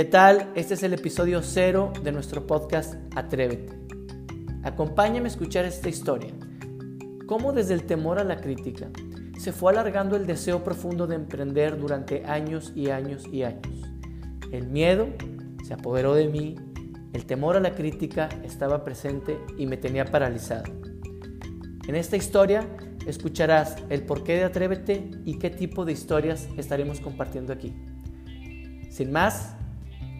¿Qué tal? Este es el episodio cero de nuestro podcast Atrévete. Acompáñame a escuchar esta historia. Cómo desde el temor a la crítica se fue alargando el deseo profundo de emprender durante años y años y años. El miedo se apoderó de mí, el temor a la crítica estaba presente y me tenía paralizado. En esta historia escucharás el porqué de Atrévete y qué tipo de historias estaremos compartiendo aquí. Sin más,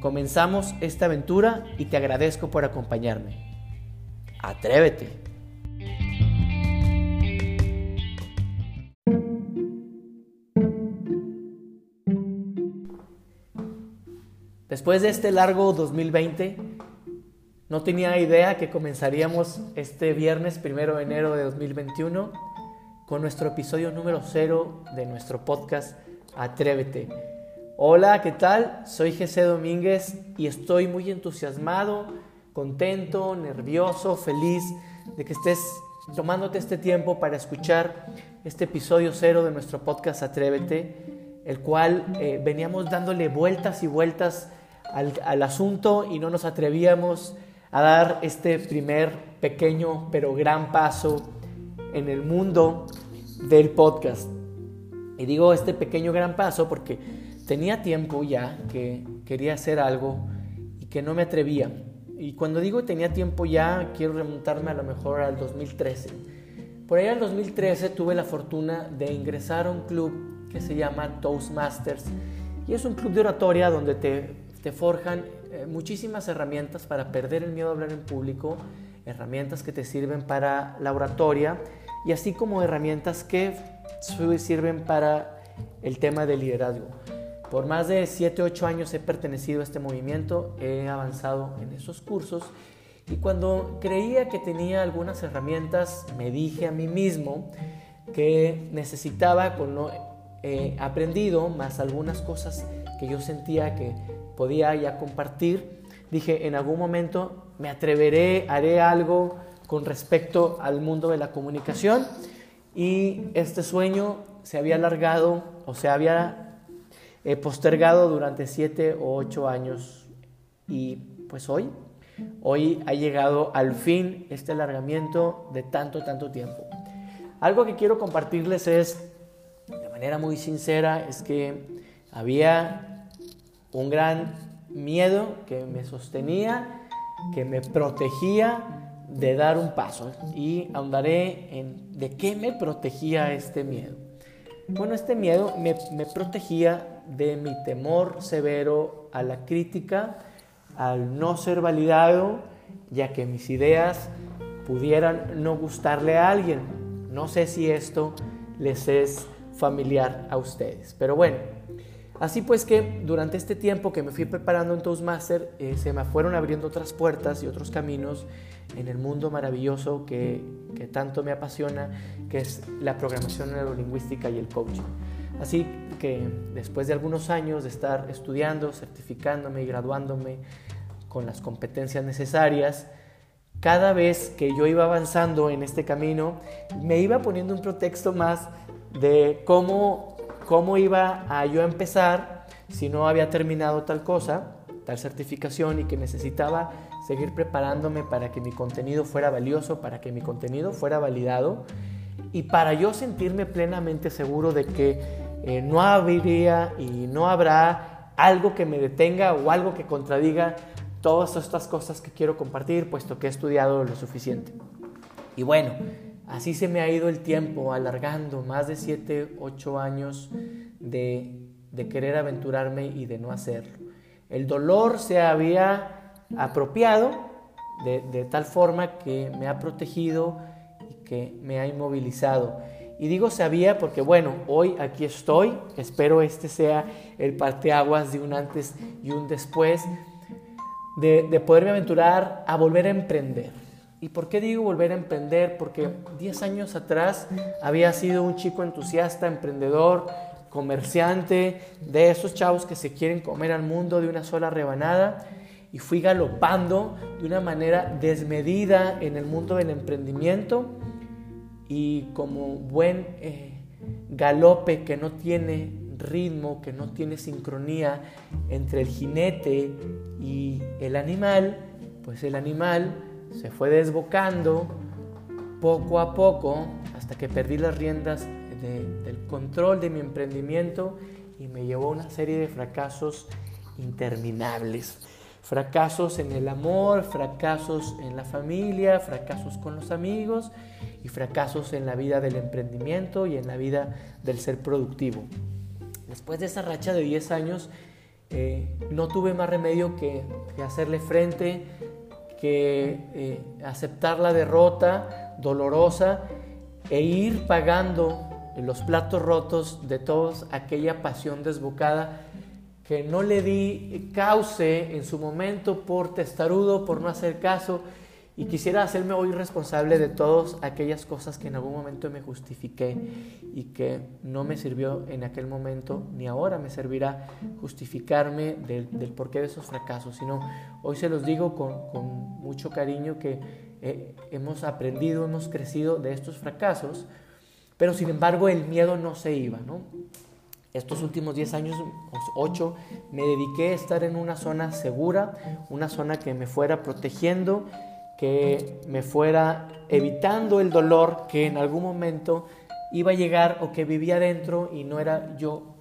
comenzamos esta aventura y te agradezco por acompañarme. Atrévete. Después de este largo 2020, no tenía idea que comenzaríamos este viernes primero de enero de 2021 con nuestro episodio número cero de nuestro podcast Atrévete. Hola, ¿qué tal? Soy José Domínguez y estoy muy entusiasmado, contento, nervioso, feliz de que estés tomándote este tiempo para escuchar este episodio cero de nuestro podcast Atrévete, el cual eh, veníamos dándole vueltas y vueltas al, asunto y no nos atrevíamos a dar este primer pequeño pero gran paso en el mundo del podcast. Y digo este pequeño gran paso porque tenía tiempo ya que quería hacer algo y que no me atrevía. Y cuando digo tenía tiempo ya, quiero remontarme a lo mejor al 2013. Por ahí al 2013 tuve la fortuna de ingresar a un club que se llama Toastmasters. Y es un club de oratoria donde te te forjan eh, muchísimas herramientas para perder el miedo a hablar en público, herramientas que te sirven para la oratoria y así como herramientas que sirven para el tema del liderazgo. Por más de 7, 8 años he pertenecido a este movimiento, he avanzado en esos cursos y cuando creía que tenía algunas herramientas me dije a mí mismo que necesitaba con lo eh, aprendido más algunas cosas que yo sentía que podía ya compartir, dije, en algún momento me atreveré, haré algo con respecto al mundo de la comunicación y este sueño se había alargado o se había eh, postergado durante siete o ocho años y pues hoy, hoy ha llegado al fin este alargamiento de tanto, tanto tiempo. Algo que quiero compartirles es, de manera muy sincera, es que había un gran miedo que me sostenía, que me protegía de dar un paso. Y ahondaré en de qué me protegía este miedo. Bueno, este miedo me, me protegía de mi temor severo a la crítica, al no ser validado, ya que mis ideas pudieran no gustarle a alguien. No sé si esto les es familiar a ustedes, pero bueno, Así pues que durante este tiempo que me fui preparando en Toastmaster, eh, se me fueron abriendo otras puertas y otros caminos en el mundo maravilloso que, que, tanto me apasiona, que es la programación neurolingüística y el coaching. Así que después de algunos años de estar estudiando, certificándome y graduándome con las competencias necesarias, cada vez que yo iba avanzando en este camino, me iba poniendo un pretexto más de cómo cómo iba a yo empezar si no había terminado tal cosa, tal certificación y que necesitaba seguir preparándome para que mi contenido fuera valioso, para que mi contenido fuera validado y para yo sentirme plenamente seguro de que eh, no habría y no habrá algo que me detenga o algo que contradiga todas estas cosas que quiero compartir, puesto que he estudiado lo suficiente. Y bueno, Así se me ha ido el tiempo alargando, más de 7, 8 años de, querer aventurarme y de no hacerlo. El dolor se había apropiado de, de, tal forma que me ha protegido y que me ha inmovilizado. Y digo sabía porque, bueno, hoy aquí estoy, espero este sea el parteaguas de un antes y un después, de, de poderme aventurar a volver a emprender. ¿Y por qué digo volver a emprender? Porque 10 años atrás había sido un chico entusiasta, emprendedor, comerciante, de esos chavos que se quieren comer al mundo de una sola rebanada y fui galopando de una manera desmedida en el mundo del emprendimiento y como buen eh, galope que no tiene ritmo, que no tiene sincronía entre el jinete y el animal, pues el animal se fue desbocando poco a poco hasta que perdí las riendas del control de mi emprendimiento y me llevó a una serie de fracasos interminables. Fracasos en el amor, fracasos en la familia, fracasos con los amigos y fracasos en la vida del emprendimiento y en la vida del ser productivo. Después de esa racha de 10 años, eh, no tuve más remedio que, hacerle frente, que eh, aceptar la derrota dolorosa e ir pagando los platos rotos de toda aquella pasión desbocada que no le di cauce en su momento por testarudo, por no hacer caso, y quisiera hacerme hoy responsable de todas aquellas cosas que en algún momento me justifiqué y que no me sirvió en aquel momento, ni ahora me servirá justificarme del, porqué de esos fracasos, sino hoy se los digo con, con mucho cariño que eh, hemos aprendido, hemos crecido de estos fracasos, pero sin embargo el miedo no se iba, ¿no? Estos últimos 10 años, 8, me dediqué a estar en una zona segura, una zona que me fuera protegiendo, que me fuera evitando el dolor que en algún momento iba a llegar o que vivía dentro y no era yo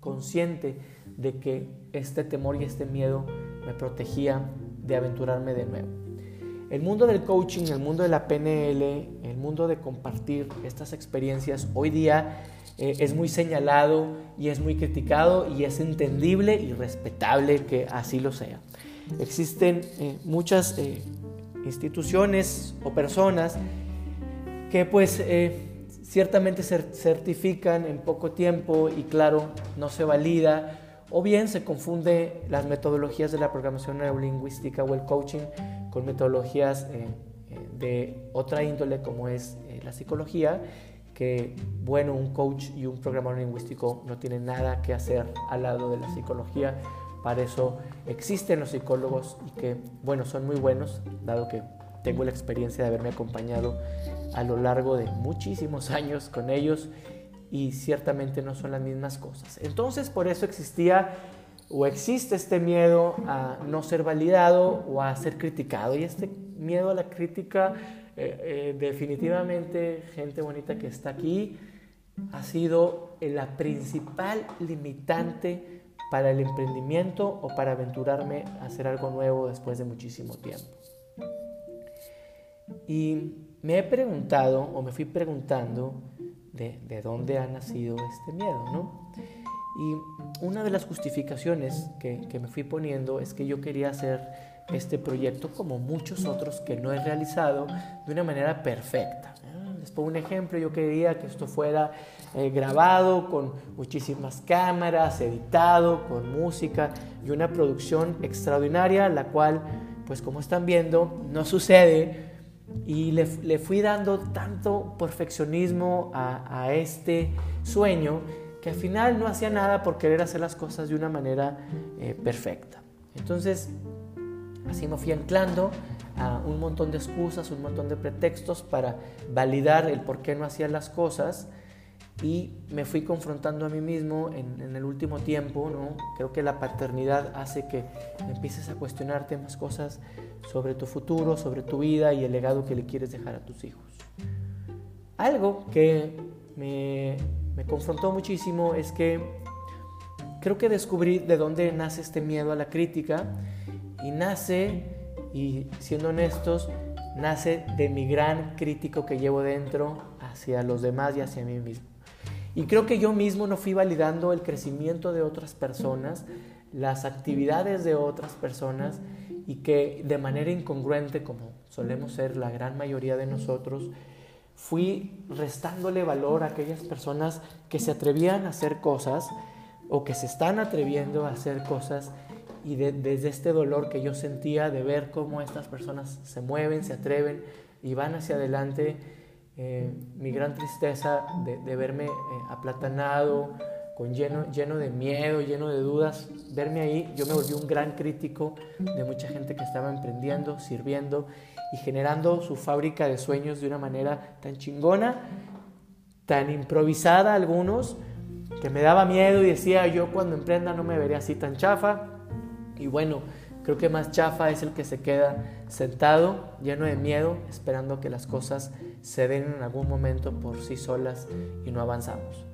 consciente de que este temor y este miedo me protegía de aventurarme de nuevo. El mundo del coaching, el mundo de la PNL, el mundo de compartir estas experiencias hoy día eh, es muy señalado y es muy criticado y es entendible y respetable que así lo sea. Existen eh, muchas eh, instituciones o personas que pues ciertamente se certifican en poco tiempo y claro, no se valida o bien se confunde las metodologías de la programación neurolingüística o el coaching con metodologías de otra índole como es la psicología que, bueno, un coach y un programador lingüístico no tienen nada que hacer al lado de la psicología. Para eso existen los psicólogos y que, bueno, son muy buenos, dado que tengo la experiencia de haberme acompañado a lo largo de muchísimos años con ellos y ciertamente no son las mismas cosas. Entonces, por eso existía o existe este miedo a no ser validado o a ser criticado. Y este miedo a la crítica eh, eh, definitivamente, gente bonita que está aquí, ha sido la principal limitante para el emprendimiento o para aventurarme a hacer algo nuevo después de muchísimo tiempo. Y me he preguntado o me fui preguntando de, de dónde ha nacido este miedo, ¿no? Y una de las justificaciones que, que me fui poniendo es que yo quería hacer este proyecto como muchos otros que no he realizado de una manera perfecta. Les pongo un ejemplo, yo quería que esto fuera eh, grabado con muchísimas cámaras, editado, con música y una producción extraordinaria, la cual, pues como están viendo, no sucede. Y le, fui dando tanto perfeccionismo a, este sueño que al final no hacía nada por querer hacer las cosas de una manera eh, perfecta. Entonces, Así me fui anclando a un montón de excusas, un montón de pretextos para validar el por qué no hacía las cosas y me fui confrontando a mí mismo en, el último tiempo, ¿no? Creo que la paternidad hace que empieces a cuestionarte más cosas sobre tu futuro, sobre tu vida y el legado que le quieres dejar a tus hijos. Algo que me, me confrontó muchísimo es que creo que descubrí de dónde nace este miedo a la crítica y nace, y siendo honestos, nace de mi gran crítico que llevo dentro hacia los demás y hacia mí mismo. Y creo que yo mismo no fui validando el crecimiento de otras personas, las actividades de otras personas y que de manera incongruente, como solemos ser la gran mayoría de nosotros, fui restándole valor a aquellas personas que se atrevían a hacer cosas o que se están atreviendo a hacer cosas y desde este dolor que yo sentía de ver cómo estas personas se mueven, se atreven y van hacia adelante, eh, mi gran tristeza de, verme eh, aplatanado, con lleno, lleno de miedo, lleno de dudas, verme ahí, yo me volví un gran crítico de mucha gente que estaba emprendiendo, sirviendo y generando su fábrica de sueños de una manera tan chingona, tan improvisada algunos, que me daba miedo y decía yo cuando emprenda no me veré así tan chafa. Y bueno, creo que más chafa es el que se queda sentado, lleno de miedo, esperando que las cosas se den en algún momento por sí solas y no avanzamos.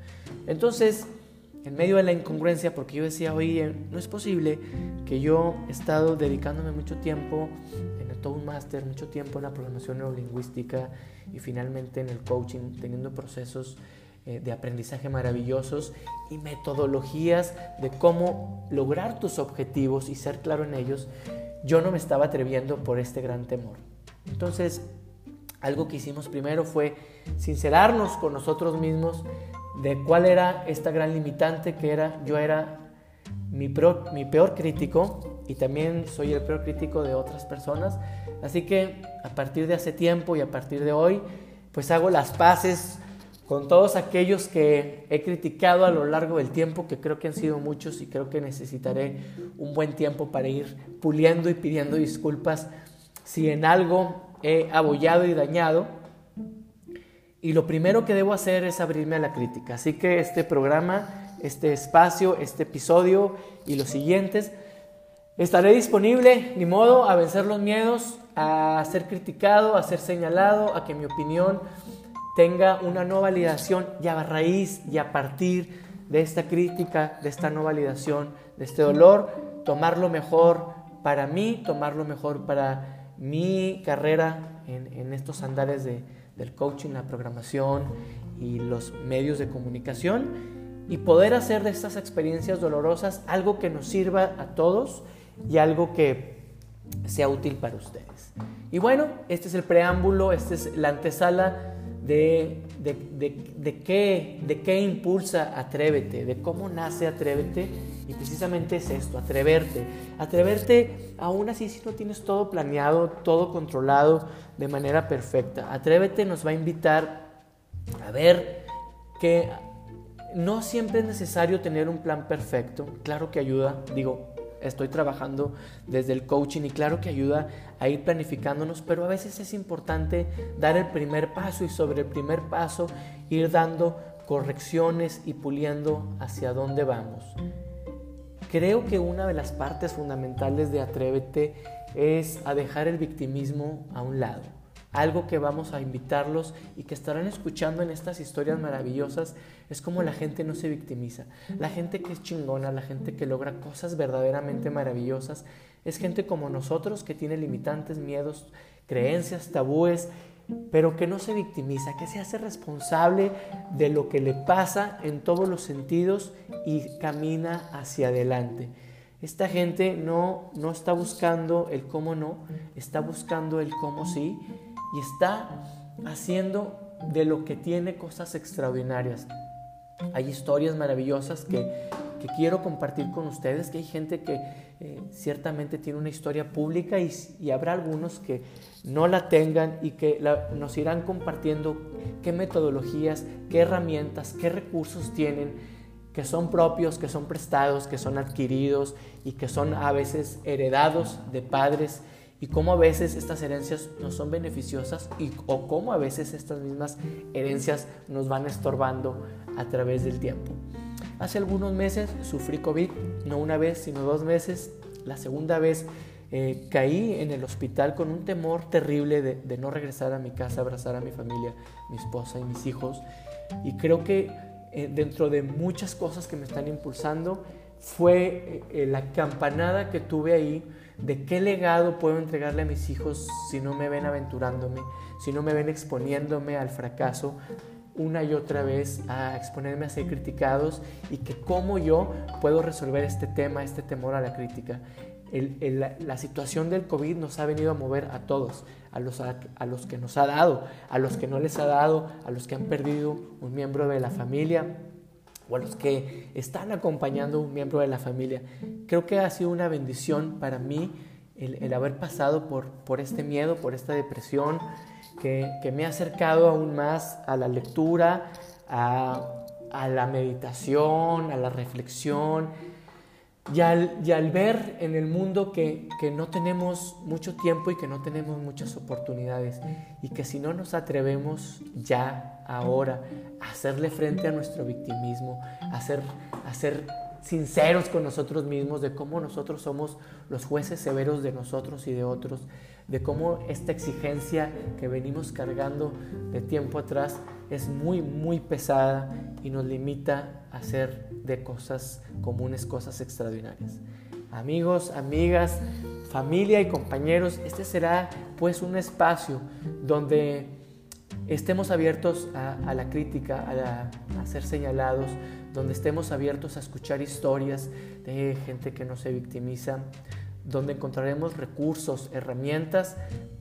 Entonces, en medio de la incongruencia, porque yo decía, oye, no es posible que yo he estado dedicándome mucho tiempo en el Toastmaster, mucho tiempo en la programación neurolingüística y finalmente en el coaching, teniendo procesos de aprendizaje maravillosos y metodologías de cómo lograr tus objetivos y ser claro en ellos, yo no me estaba atreviendo por este gran temor. Entonces, algo que hicimos primero fue sincerarnos con nosotros mismos de cuál era esta gran limitante que era yo era mi, mi peor crítico y también soy el peor crítico de otras personas. Así que a partir de hace tiempo y a partir de hoy, pues hago las paces con todos aquellos que he criticado a lo largo del tiempo, que creo que han sido muchos y creo que necesitaré un buen tiempo para ir puliendo y pidiendo disculpas si en algo he abollado y dañado. Y lo primero que debo hacer es abrirme a la crítica. Así que este programa, este espacio, este episodio y los siguientes, estaré disponible, ni modo, a vencer los miedos, a ser criticado, a ser señalado, a que mi opinión tenga una no validación y a raíz y a partir de esta crítica, de esta no validación, de este dolor, tomar lo mejor para mí, tomar lo mejor para mi carrera en, estos andares del coaching, la programación y los medios de comunicación y poder hacer de estas experiencias dolorosas algo que nos sirva a todos y algo que sea útil para ustedes. Y bueno, este es el preámbulo, esta es la antesala de, de, qué, de qué impulsa Atrévete, de cómo nace Atrévete. Y precisamente es esto, atreverte. Atreverte aún así si no tienes todo planeado, todo controlado de manera perfecta. Atrévete nos va a invitar a ver que no siempre es necesario tener un plan perfecto. Claro que ayuda, digo, estoy trabajando desde el coaching y claro que ayuda a ir planificándonos, pero a veces es importante dar el primer paso y sobre el primer paso ir dando correcciones y puliendo hacia dónde vamos. Creo que una de las partes fundamentales de Atrévete es a dejar el victimismo a un lado algo que vamos a invitarlos y que estarán escuchando en estas historias maravillosas es como la gente no se victimiza. La gente que es chingona, la gente que logra cosas verdaderamente maravillosas, es gente como nosotros que tiene limitantes, miedos, creencias, tabúes, pero que no se victimiza, que se hace responsable de lo que le pasa en todos los sentidos y camina hacia adelante. Esta gente no, no está buscando el cómo no, está buscando el cómo sí y está haciendo de lo que tiene cosas extraordinarias. Hay historias maravillosas que, quiero compartir con ustedes, que hay gente que eh, ciertamente tiene una historia pública y, habrá algunos que no la tengan y que nos irán compartiendo qué metodologías, qué herramientas, qué recursos tienen que son propios, que son prestados, que son adquiridos y que son a veces heredados de padres y cómo a veces estas herencias no son beneficiosas y, o cómo a veces estas mismas herencias nos van estorbando a través del tiempo. Hace algunos meses sufrí COVID, no una vez, sino dos veces. La segunda vez eh, caí en el hospital con un temor terrible de, no regresar a mi casa, abrazar a mi familia, mi esposa y mis hijos. Y creo que eh, dentro de muchas cosas que me están impulsando, fue eh, la campanada que tuve ahí de qué legado puedo entregarle a mis hijos si no me ven aventurándome, si no me ven exponiéndome al fracaso una y otra vez, a exponerme a ser criticados y que cómo yo puedo resolver este tema, este temor a la crítica. la, situación del COVID nos ha venido a mover a todos, a los, a los que nos ha dado, a los que no les ha dado, a los que han perdido un miembro de la familia, o los que están acompañando a un miembro de la familia. Creo que ha sido una bendición para mí el, haber pasado por, por, este miedo, por esta depresión, que, que, me ha acercado aún más a la lectura, a, a la meditación, a la reflexión, y al, ver en el mundo que, que, no tenemos mucho tiempo y que no tenemos muchas oportunidades y que si no nos atrevemos ya, ahora, a hacerle frente a nuestro victimismo, a ser, a ser sinceros con nosotros mismos de cómo nosotros somos los jueces severos de nosotros y de otros, de cómo esta exigencia que venimos cargando de tiempo atrás es muy, muy pesada y nos limita a hacer de cosas comunes, cosas extraordinarias. Amigos, amigas, familia y compañeros, este será pues un espacio donde estemos abiertos a, la crítica, a, a, ser señalados, donde estemos abiertos a escuchar historias de gente que no se victimiza, donde encontraremos recursos, herramientas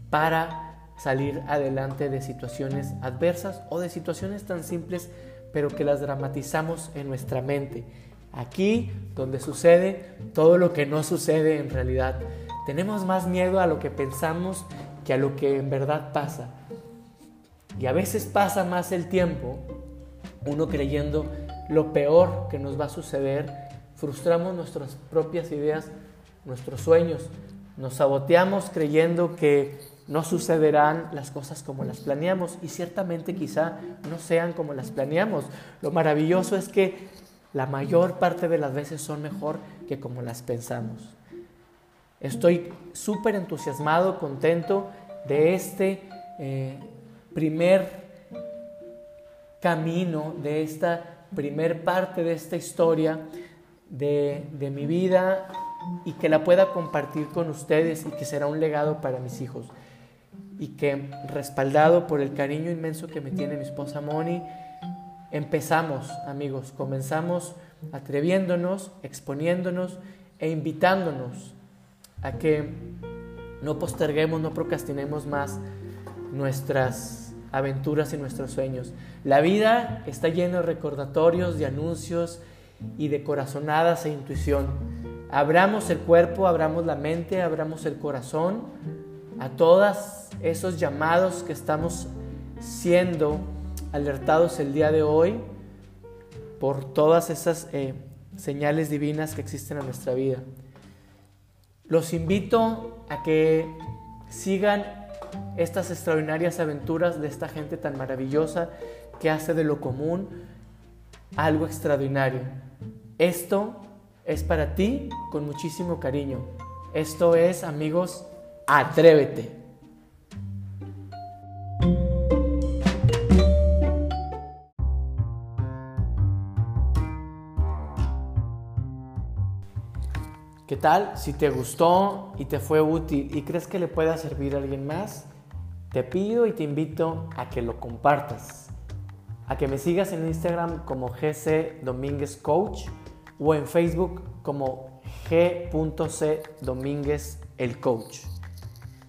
para salir adelante de situaciones adversas o de situaciones tan simples pero que las dramatizamos en nuestra mente. Aquí donde sucede todo lo que no sucede en realidad. Tenemos más miedo a lo que pensamos que a lo que en verdad pasa. Y a veces pasa más el tiempo uno creyendo lo peor que nos va a suceder, frustramos nuestras propias ideas, nuestros sueños, nos saboteamos creyendo que no sucederán las cosas como las planeamos y ciertamente quizá no sean como las planeamos. Lo maravilloso es que la mayor parte de las veces son mejor que como las pensamos. Estoy súper entusiasmado, contento de este eh, primer camino, de esta primer parte de esta historia de, de mi vida y que la pueda compartir con ustedes y que será un legado para mis hijos y que respaldado por el cariño inmenso que me tiene mi esposa Moni, empezamos, amigos, comenzamos atreviéndonos, exponiéndonos e invitándonos a que no posterguemos, no procrastinemos más nuestras aventuras y nuestros sueños. La vida está llena de recordatorios, de anuncios y de corazonadas e intuición. Abramos el cuerpo, abramos la mente, abramos el corazón a todas esos llamados que estamos siendo alertados el día de hoy por todas esas eh, señales divinas que existen en nuestra vida. Los invito a que sigan estas extraordinarias aventuras de esta gente tan maravillosa que hace de lo común algo extraordinario. Esto es para ti con muchísimo cariño. Esto es, amigos, atrévete. Si te gustó y te fue útil y crees que le pueda servir a alguien más, te pido y te invito a que lo compartas, a que me sigas en Instagram como GC Domínguez Coach o en Facebook como G.C Domínguez el Coach.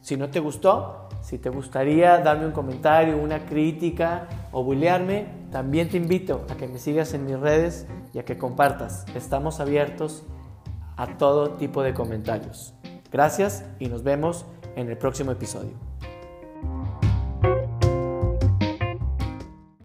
Si no te gustó, si te gustaría darme un comentario, una crítica o bullearme, también te invito a que me sigas en mis redes y a que compartas. Estamos abiertos a todo tipo de comentarios. Gracias y nos vemos en el próximo episodio.